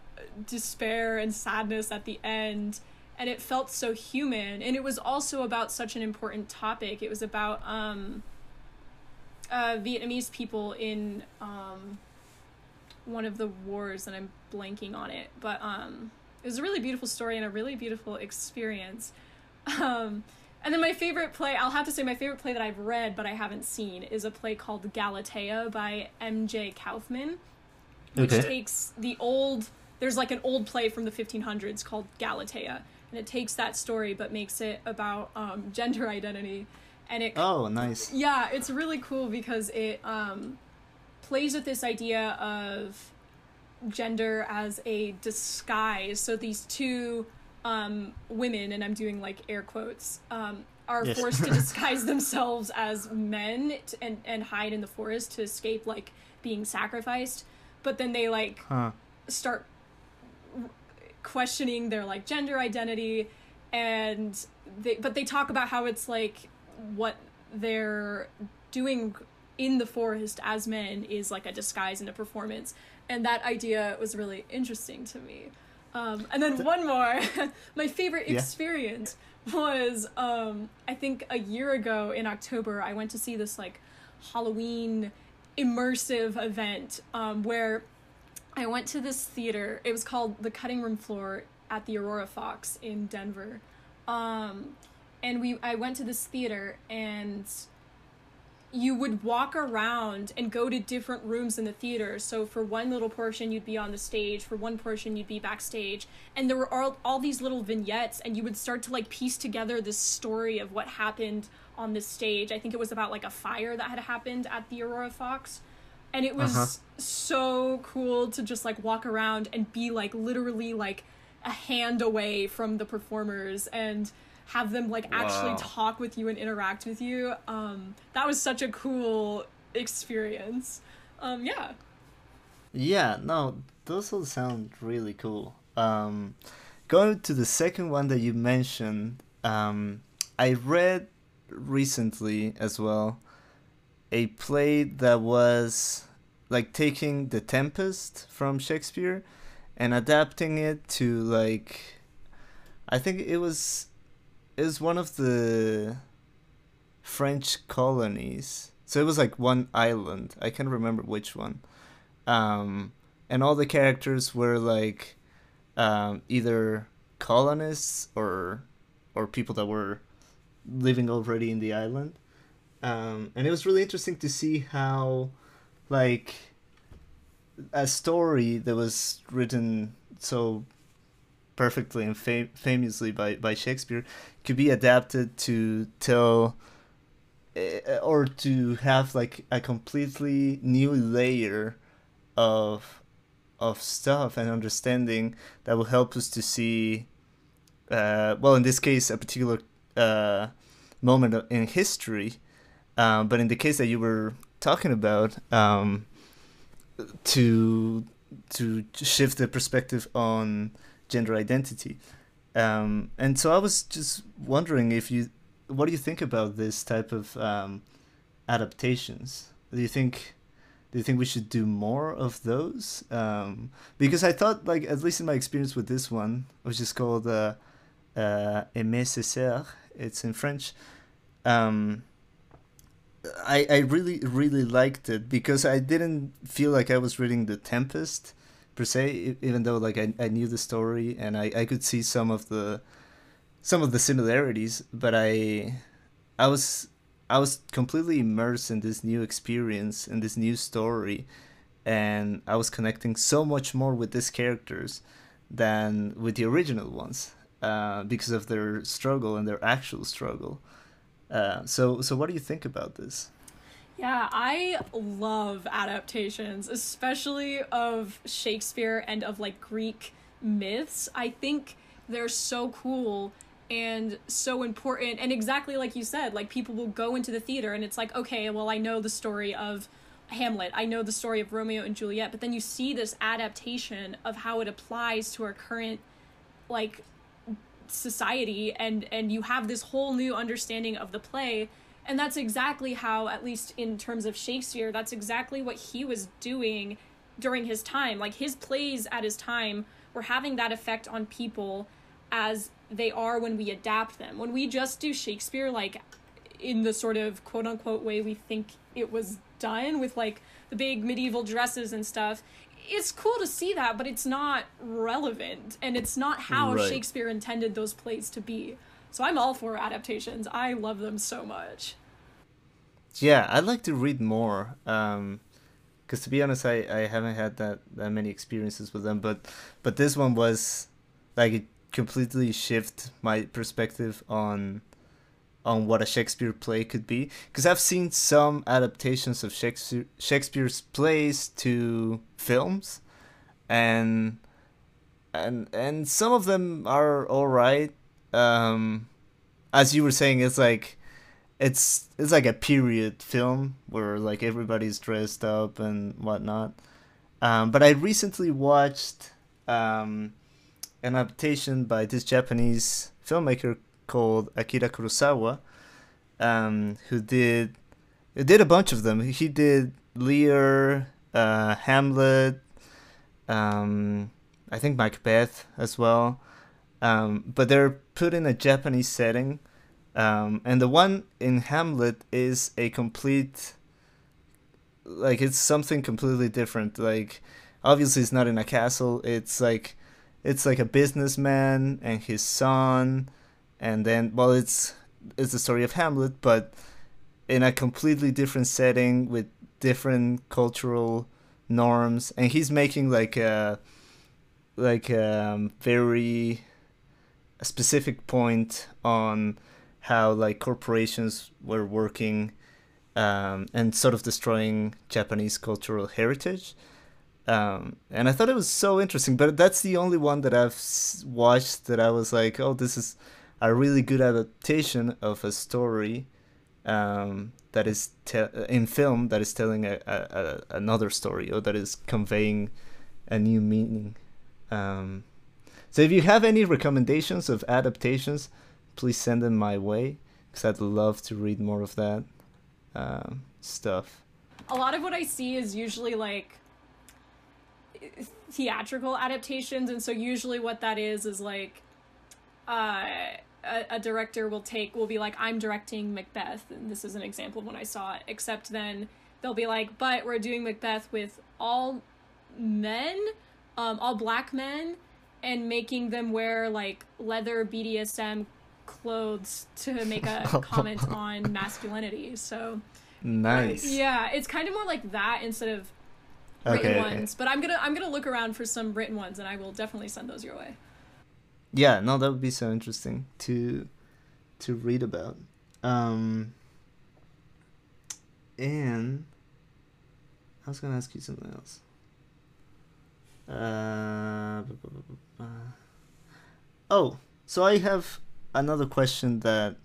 despair and sadness at the end and it felt so human and it was also about such an important topic it was about um uh Vietnamese people in um one of the wars and I'm blanking on it but um it was a really beautiful story and a really beautiful experience um, and then my favorite play, I'll have to say my favorite play that I've read but I haven't seen is a play called Galatea by M.J. Kaufman, which Okay. takes the old, there's like an old play from the 1500s called Galatea, and it takes that story but makes it about um, gender identity. And it Oh, nice. yeah, it's really cool because it um, plays with this idea of gender as a disguise. So these two um, women, and I'm doing like air quotes, um, are Yes. forced to <laughs> disguise themselves as men t- and and hide in the forest to escape like being sacrificed. But then they like Huh. start questioning their like gender identity and they but they talk about how it's like what they're doing in the forest as men is like a disguise and a performance and that idea was really interesting to me um, and then one more <laughs> my favorite Yeah. experience was um, i think a year ago in october i went to see this like halloween immersive event um, where I went to this theater. It was called the Cutting Room Floor at the Aurora Fox in Denver. Um, and we I went to this theater and you would walk around and go to different rooms in the theater. So for one little portion you'd be on the stage, for one portion you'd be backstage, and there were all, all these little vignettes and you would start to like piece together this story of what happened on this stage. I think it was about like a fire that had happened at the Aurora Fox and it was Uh-huh. so cool to just like walk around and be like literally like a hand away from the performers and have them like actually Wow. talk with you and interact with you um that was such a cool experience um yeah Yeah, no, those all sound really cool. Um, going to the second one that you mentioned, um, I read recently as well a play that was like taking The Tempest from Shakespeare and adapting it to like I think it was is one of the French colonies. So it was like one island. I can't remember which one. Um, and all the characters were like um, either colonists or or people that were living already in the island. Um, and it was really interesting to see how like a story that was written so perfectly and fam- famously by, by Shakespeare could be adapted to tell uh, or to have like a completely new layer of of stuff and understanding that will help us to see uh, well in this case a particular uh, moment in history. Um, but in the case that you were talking about um, to to shift the perspective on gender identity um, and so I was just wondering if you what do you think about this type of um, adaptations do you think do you think we should do more of those? Um, because I thought, like, at least in my experience with this one, which is called uh, uh, it's in French. Um, I I really really liked it because I didn't feel like I was reading The Tempest per se, even though like I, I knew the story and I, I could see some of the some of the similarities, but I I was I was completely immersed in this new experience and this new story, and I was connecting so much more with these characters than with the original ones uh, because of their struggle and their actual struggle. Uh, so, so what do you think about this? Yeah, I love adaptations, especially of Shakespeare and of like Greek myths. I think they're so cool and so important and exactly like you said like people will go into the theater and it's like okay well i know the story of hamlet i know the story of romeo and juliet but then you see this adaptation of how it applies to our current like society and and you have this whole new understanding of the play and that's exactly how at least in terms of shakespeare that's exactly what he was doing during his time like his plays at his time were having that effect on people as they are when we adapt them. When we just do Shakespeare, like in the sort of quote unquote way we think it was done with like the big medieval dresses and stuff, it's cool to see that, but it's not relevant and it's not how right. Shakespeare intended those plays to be. So I'm all for adaptations. I love them so much. Yeah, I'd like to read more. Um, because to be honest, I, I haven't had that, that many experiences with them, but but this one was like it completely shift my perspective on on what a Shakespeare play could be because I've seen some adaptations of Shakespeare Shakespeare's plays to films and and and some of them are all right um as you were saying it's like it's it's like a period film where like everybody's dressed up and whatnot um but I recently watched um an adaptation by this Japanese filmmaker called Akira Kurosawa, um, who did did a bunch of them. He did Lear, uh, Hamlet, um, I think Macbeth as well. Um, but they're put in a Japanese setting. Um, and the one in Hamlet is a complete like it's something completely different. Like obviously it's not in a castle. It's like it's like a businessman and his son and then well it's it's the story of hamlet but in a completely different setting with different cultural norms and he's making like a like um, very a specific point on how like corporations were working um, and sort of destroying Japanese cultural heritage um, and I thought it was so interesting. But that's the only one that I've watched that I was like, oh, this is a really good adaptation of a story um, that is te- in film that is telling a, a, a, another story or that is conveying a new meaning. Um, so if you have any recommendations of adaptations, please send them my way because I'd love to read more of that um, stuff. A lot of what I see is usually like theatrical adaptations and so usually what that is is like uh a, a director will take will be like I'm directing Macbeth and this is an example of when I saw it except then they'll be like but we're doing Macbeth with all men um all black men and making them wear like leather BDSM clothes to make a <laughs> comment on masculinity so. Nice. Yeah it's kind of more like that instead of written Okay, ones but I'm gonna I'm gonna look around for some written ones and I will definitely send those your way. Yeah no that would be so interesting to to read about. Um and i was gonna ask you something else. Uh bu- oh so i have another question that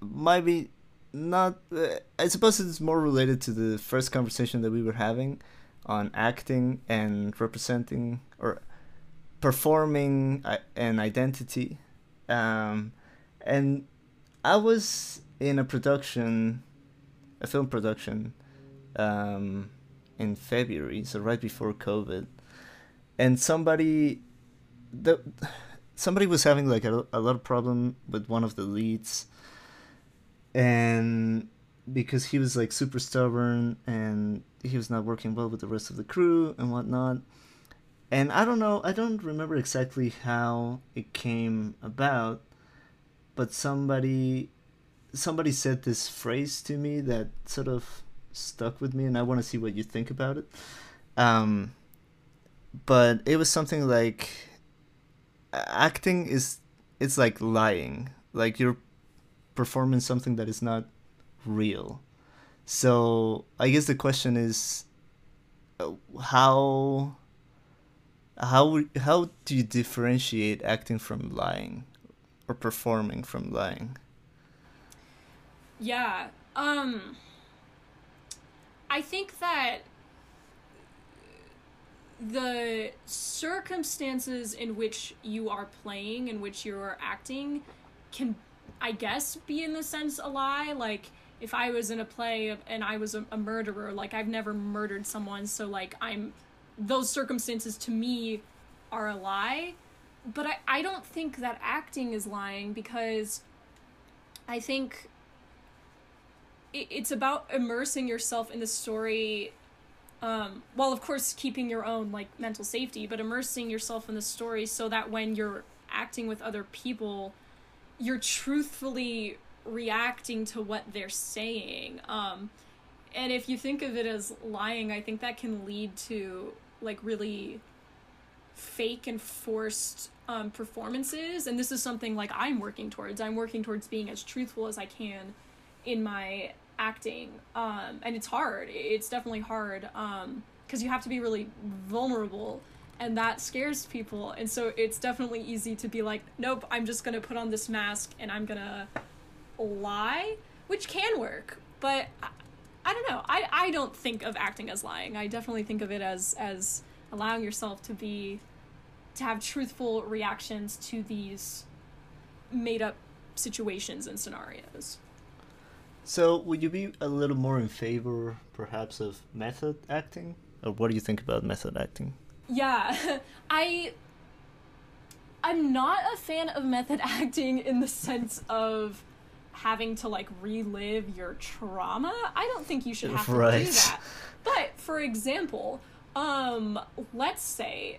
might be not uh, i suppose it's more related to the first conversation that we were having on acting and representing or performing i- an identity. Um, and i was in a production a film production um, in february so right before covid. And somebody the somebody was having like a, a lot of problem with one of the leads and because he was like super stubborn and he was not working well with the rest of the crew and whatnot and I don't know, I don't remember exactly how it came about, but somebody somebody said this phrase to me that sort of stuck with me and I want to see what you think about it. Um but it was something like acting is it's like lying. Like you're performing something that is not real. So, I guess the question is uh, how how how do you differentiate acting from lying or performing from lying Yeah. Um I think that the circumstances in which you are playing in which you're acting can I guess be in the sense a lie. Like if I was in a play and I was a, a murderer like I've never murdered someone so like I'm those circumstances to me are a lie. But I, I don't think that acting is lying because I think it, it's about immersing yourself in the story um, while of course keeping your own like mental safety but immersing yourself in the story so that when you're acting with other people you're truthfully reacting to what they're saying. Um, and if you think of it as lying i think that can lead to like really fake and forced um, performances. And this is something like i'm working towards. I'm working towards being as truthful as i can in my acting um, and it's hard. It's definitely hard um, because you have to be really vulnerable and that scares people. And so it's definitely easy to be like nope i'm just gonna put on this mask and i'm gonna lie which can work but I, I don't know. I, I don't think of acting as lying. I definitely think of it as as allowing yourself to be to have truthful reactions to these made up situations and scenarios so would you be a little more in favor perhaps of method acting? Or what do you think about method acting? Yeah <laughs> i i'm not a fan of method <laughs> acting in the sense of having to like relive your trauma. I don't think you should have to do that. But for example um let's say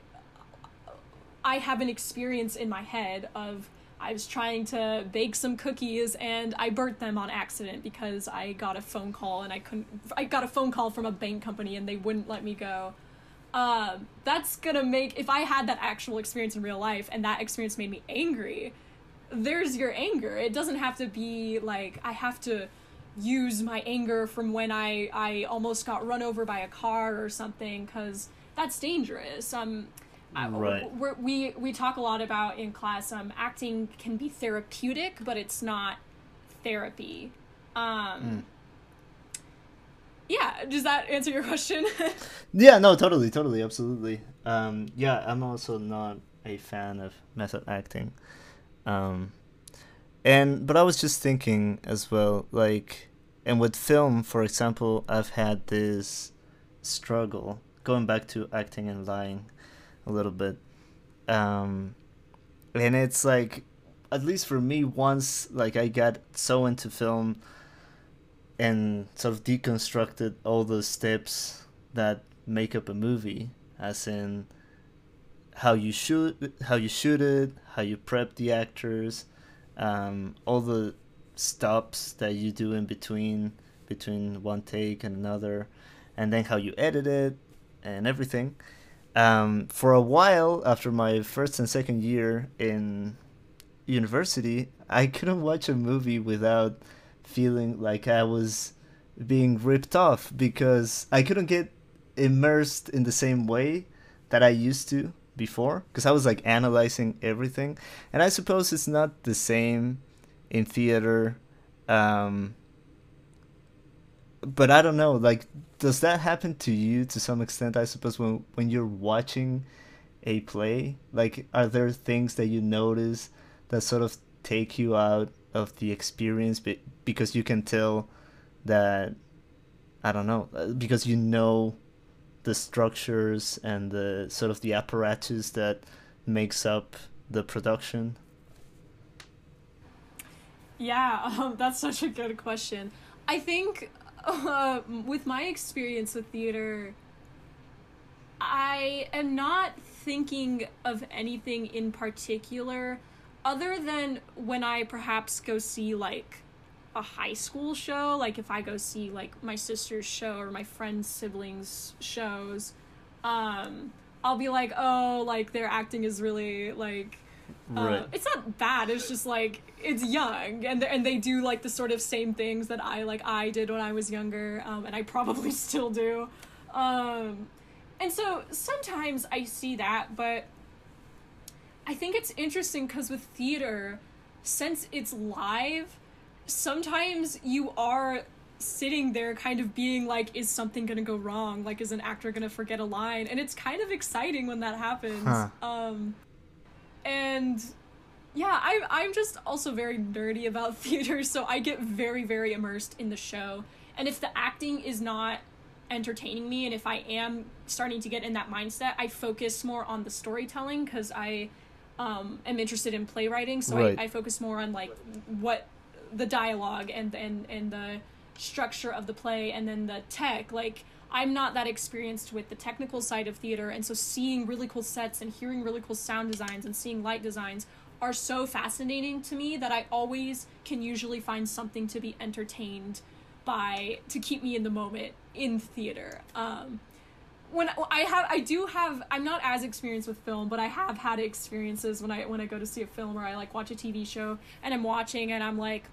i have an experience in my head of i was trying to bake some cookies and i burnt them on accident because i got a phone call and i couldn't i got a phone call from a bank company and they wouldn't let me go um, that's gonna make if I had that actual experience in real life and that experience made me angry, there's your anger. It doesn't have to be like I have to use my anger from when I I almost got run over by a car or something because that's dangerous. Um, I- Right. we're, we we talk a lot about in class. Um, acting can be therapeutic, but it's not therapy. Um, Yeah, does that answer your question? <laughs> Yeah, no, totally, totally, absolutely. Um, yeah, I'm also not a fan of method acting. Um, and but I was just thinking as well, like, and with film, for example, I've had this struggle going back to acting and lying a little bit. Um, and it's like at least for me, once like I got so into film and sort of deconstructed all the steps that make up a movie, as in how you shoot, how you shoot it, how you prep the actors, um, all the stops that you do in between between one take and another, and then how you edit it and everything. Um, for a while after my first and second year in university, I couldn't watch a movie without feeling like I was being ripped off because I couldn't get immersed in the same way that I used to before because I was like analyzing everything. And I suppose it's not the same in theater. Um, but I don't know, like, does that happen to you to some extent? I suppose when when you're watching a play, like, are there things that you notice that sort of take you out of the experience because you can tell that I don't know uh, because you know the structures and the sort of the apparatus that makes up the production? Yeah, <laughs> um, that's such a good question. I think uh, <laughs> with my experience with theater, I am not thinking of anything in particular other than when I perhaps go see like a high school show, like if I go see like my sister's show or my friend's siblings' shows, um, I'll be like, oh, like their acting is really like. Uh. It's not bad. It's just like it's young, and and they do like the sort of same things that I like I did when I was younger, um, and I probably <laughs> still do. Um, and so sometimes I see that, but I think it's interesting because with theater, since it's live, sometimes you are sitting there kind of being like is something going to go wrong like is an actor going to forget a line and it's kind of exciting when that happens huh. um and yeah I, i'm just also very nerdy about <laughs> theater so i get very very immersed in the show. And if the acting is not entertaining me and if i am starting to get in that mindset i focus more on the storytelling because i um, am interested in playwriting. So right. I, I focus more on like what the dialogue and and and the structure of the play and then the tech. Like i'm not that experienced with the technical side of theater and so seeing really cool sets and hearing really cool sound designs and seeing light designs are so fascinating to me that i always can usually find something to be entertained by to keep me in the moment in theater. Um, when I have I do have I'm not as experienced with film, but I have had experiences when I when I go to see a film or I like watch a TV show and I'm watching and I'm like,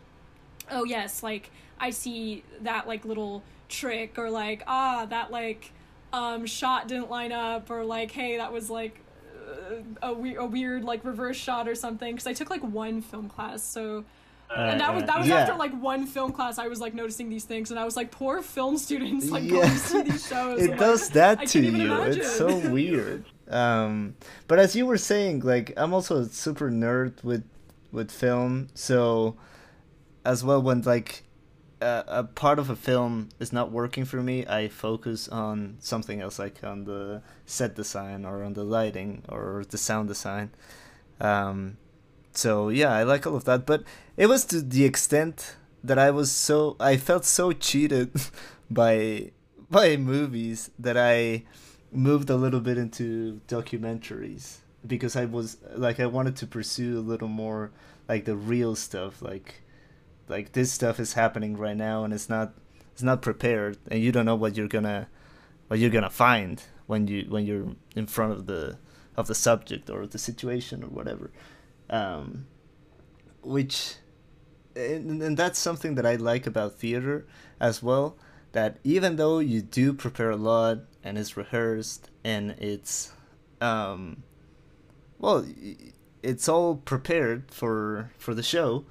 oh yes, like I see that like little trick or like ah that like um shot didn't line up or like hey that was like uh, a, we- a weird like reverse shot or something because I took like one film class so uh, and that was that was yeah. after like one film class I was like noticing these things and I was like poor film students like yeah. going to see these shows it does that to you imagine. it's so weird um but as you were saying like I'm also a super nerd with with film so as well when like a, part of a film is not working for me, I focus on something else, like on the set design or on the lighting or the sound design. Um, so yeah, I like all of that, but it was to the extent that I was so I felt so cheated <laughs> by by movies that I moved a little bit into documentaries because I was like I wanted to pursue a little more like the real stuff like like this stuff is happening right now and it's not it's not prepared and you don't know what you're gonna what you're gonna find when you when you're in front of the of the subject or the situation or whatever. Um, which and, and that's something that i like about theater as well that even though you do prepare a lot and it's rehearsed and it's um well it's all prepared for for the show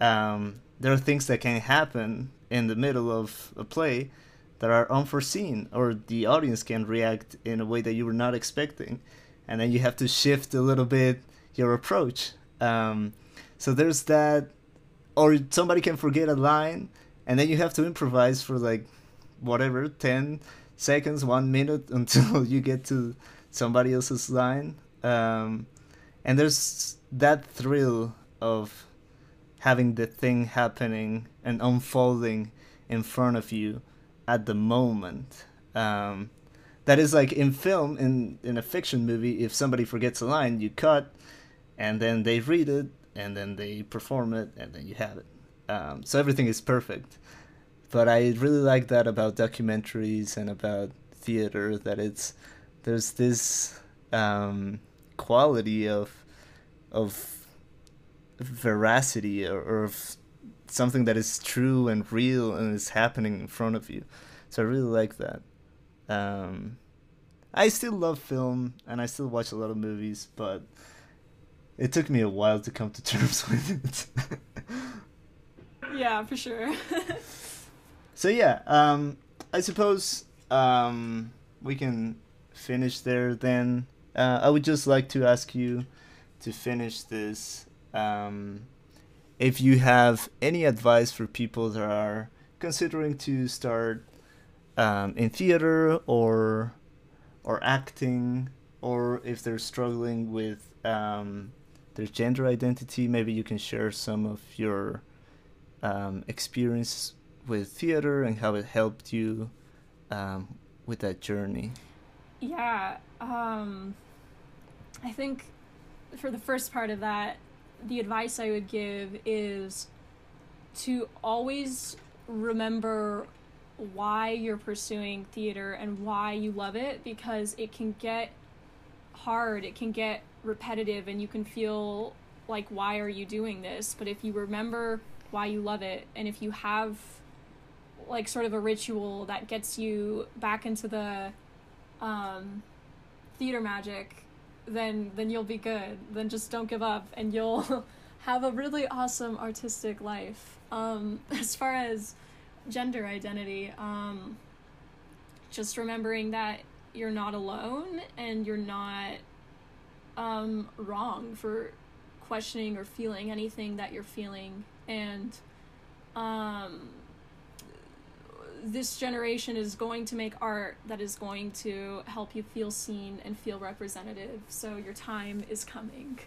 um there are things that can happen in the middle of a play that are unforeseen or the audience can react in a way that you were not expecting. And then you have to shift a little bit your approach. Um, so there's that or somebody can forget a line and then you have to improvise for like whatever 10 seconds one minute <laughs> until you get to somebody else's line. Um, and there's that thrill of having the thing happening and unfolding in front of you at the moment. Um, that is like in film, in in a fiction movie, if somebody forgets a line, you cut, and then they read it, and then they perform it, and then you have it. Um, so everything is perfect. But I really like that about documentaries and about theater that it's there's this um, quality of of veracity or, or of something that is true and real and is happening in front of you. So I really like that. Um, I still love film and I still watch a lot of movies, but it took me a while to come to terms <laughs> with it. yeah, for sure. <laughs> so yeah, um, I suppose um, we can finish there then. Uh, I would just like to ask you to finish this. Um, if you have any advice for people that are considering to start um, in theater or or acting, or if they're struggling with um, their gender identity, maybe you can share some of your um, experience with theater and how it helped you um, with that journey. Yeah, um, I think for the first part of that, the advice I would give is to always remember why you're pursuing theater and why you love it because it can get hard, it can get repetitive, and you can feel like, why are you doing this? But if you remember why you love it, and if you have like sort of a ritual that gets you back into the um, theater magic then then you'll be good. Then just don't give up, and you'll <laughs> have a really awesome artistic life. Um, <laughs> as far as gender identity, um, just remembering that you're not alone and you're not um, wrong for questioning or feeling anything that you're feeling, and um, this generation is going to make art that is going to help you feel seen and feel representative. So your time is coming.